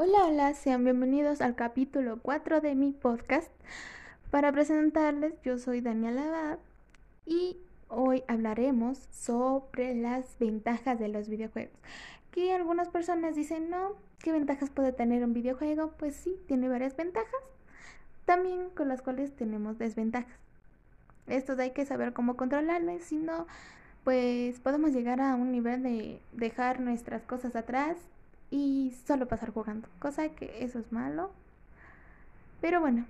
Hola, hola, sean bienvenidos al capítulo 4 de mi podcast. Para presentarles, yo soy Daniela Abad y hoy hablaremos sobre las ventajas de los videojuegos. Que algunas personas dicen, no, ¿qué ventajas puede tener un videojuego? Pues sí, tiene varias ventajas, también con las cuales tenemos desventajas. Estos hay que saber cómo controlarlas, si no, pues podemos llegar a un nivel de dejar nuestras cosas atrás y solo pasar jugando, cosa que eso es malo. Pero bueno,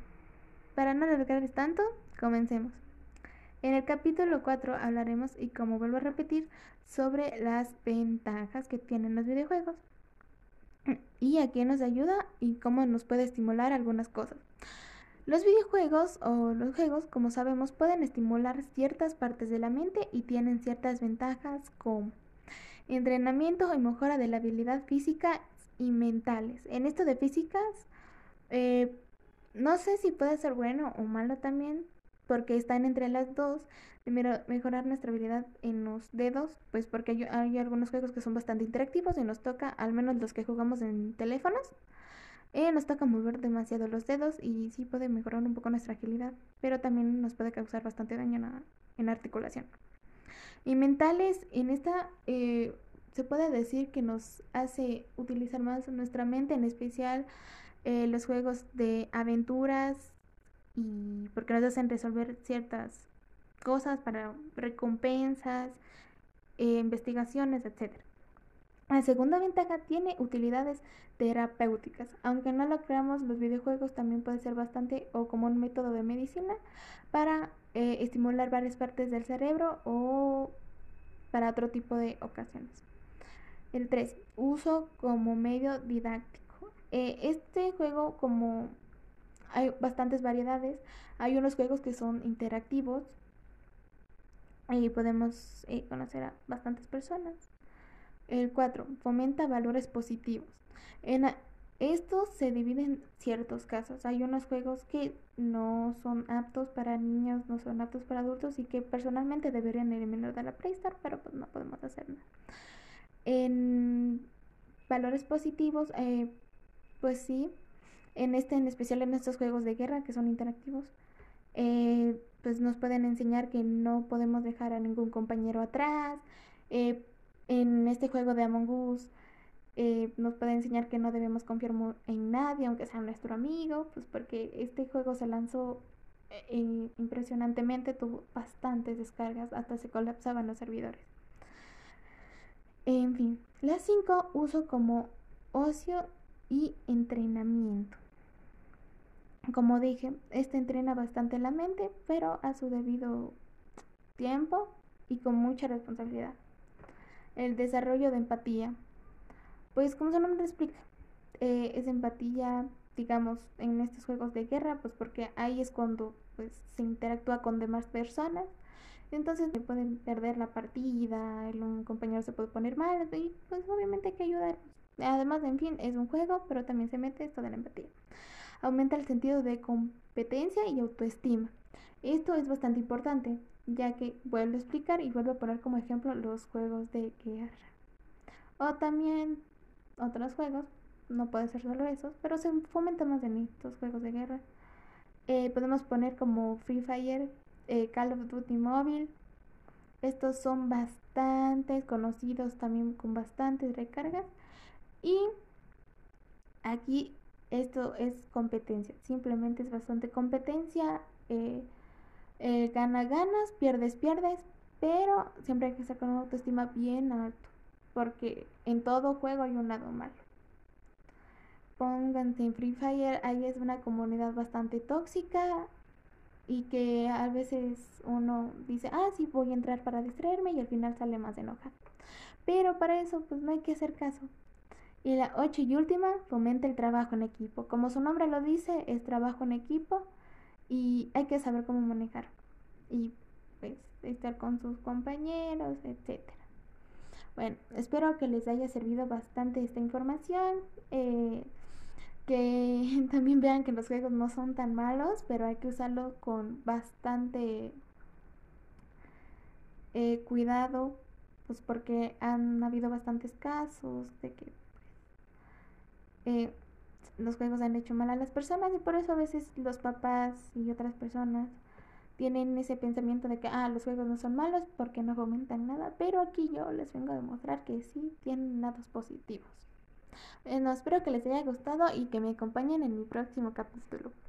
para no alargarles tanto, comencemos. En el capítulo 4 hablaremos, y como vuelvo a repetir, sobre las ventajas que tienen los videojuegos y a qué nos ayuda y cómo nos puede estimular algunas cosas. Los videojuegos o los juegos, como sabemos, pueden estimular ciertas partes de la mente y tienen ciertas ventajas como entrenamiento y mejora de la habilidad física y mentales. En esto de físicas, eh, no sé si puede ser bueno o malo también, porque están entre las dos, de mejorar nuestra habilidad en los dedos, pues porque hay, hay, algunos juegos que son bastante interactivos y nos toca, al menos los que jugamos en teléfonos, eh, nos toca mover demasiado los dedos y sí puede mejorar un poco nuestra agilidad, pero también nos puede causar bastante daño en, en articulación. Y mentales, en esta eh, se puede decir que nos hace utilizar más nuestra mente, en especial eh, los juegos de aventuras y porque nos hacen resolver ciertas cosas para recompensas, eh, investigaciones, etc. La segunda ventaja tiene utilidades terapéuticas. Aunque no lo creamos, los videojuegos también pueden ser bastante o como un método de medicina para eh, estimular varias partes del cerebro o para otro tipo de ocasiones. El 3. Uso como medio didáctico. Eh, este juego, como hay bastantes variedades, hay unos juegos que son interactivos y podemos eh, conocer a bastantes personas. El 4. Fomenta valores positivos. En estos se dividen en ciertos casos. Hay unos juegos que no son aptos para niños, no son aptos para adultos y que personalmente deberían eliminar de la Play Store, pero pues no podemos hacer nada. En valores positivos, eh, pues sí, en este, en especial en estos juegos de guerra que son interactivos, eh, pues nos pueden enseñar que no podemos dejar a ningún compañero atrás. Eh, en este juego de Among Us nos puede enseñar que no debemos confiar en nadie, aunque sea nuestro amigo, pues porque este juego se lanzó impresionantemente, tuvo bastantes descargas, hasta se colapsaban los servidores. En fin, las 5 uso como ocio y entrenamiento. Como dije, este entrena bastante la mente, pero a su debido tiempo y con mucha responsabilidad. El desarrollo de empatía. Pues como su nombre explica, eh, es empatía, digamos, en estos juegos de guerra, pues porque ahí es cuando pues, se interactúa con demás personas entonces me pueden perder la partida, un compañero se puede poner mal y pues obviamente hay que ayudar. Además, en fin, es un juego, pero también se mete esto de la empatía. Aumenta el sentido de competencia y autoestima. Esto es bastante importante, ya que vuelvo a explicar y vuelvo a poner como ejemplo los juegos de guerra. O también otros juegos, no puede ser solo esos, pero se fomenta más en estos juegos de guerra. Eh, podemos poner como Free Fire, eh, Call of Duty Mobile. Estos son bastante conocidos también con bastantes recargas. Y aquí esto es competencia. Simplemente es bastante competencia. Eh, eh, gana, ganas, pierdes, pierdes. Pero siempre hay que estar con una autoestima bien alto. Porque en todo juego hay un lado malo. Pónganse en Free Fire, ahí es una comunidad bastante tóxica y que a veces uno dice, ah, sí, voy a entrar para distraerme y al final sale más enojado. Pero para eso, pues no hay que hacer caso. Y la ocho y última, fomenta el trabajo en equipo. Como su nombre lo dice, es trabajo en equipo y hay que saber cómo manejar. Y pues estar con sus compañeros, etcétera. Bueno, espero que les haya servido bastante esta información. Eh, que también vean que los juegos no son tan malos, pero hay que usarlo con bastante eh, cuidado, pues porque han habido bastantes casos de que eh, los juegos han hecho mal a las personas y por eso a veces los papás y otras personas tienen ese pensamiento de que ah, los juegos no son malos porque no fomentan nada, pero aquí yo les vengo a demostrar que sí tienen lados positivos. Bueno, espero que les haya gustado y que me acompañen en mi próximo capítulo.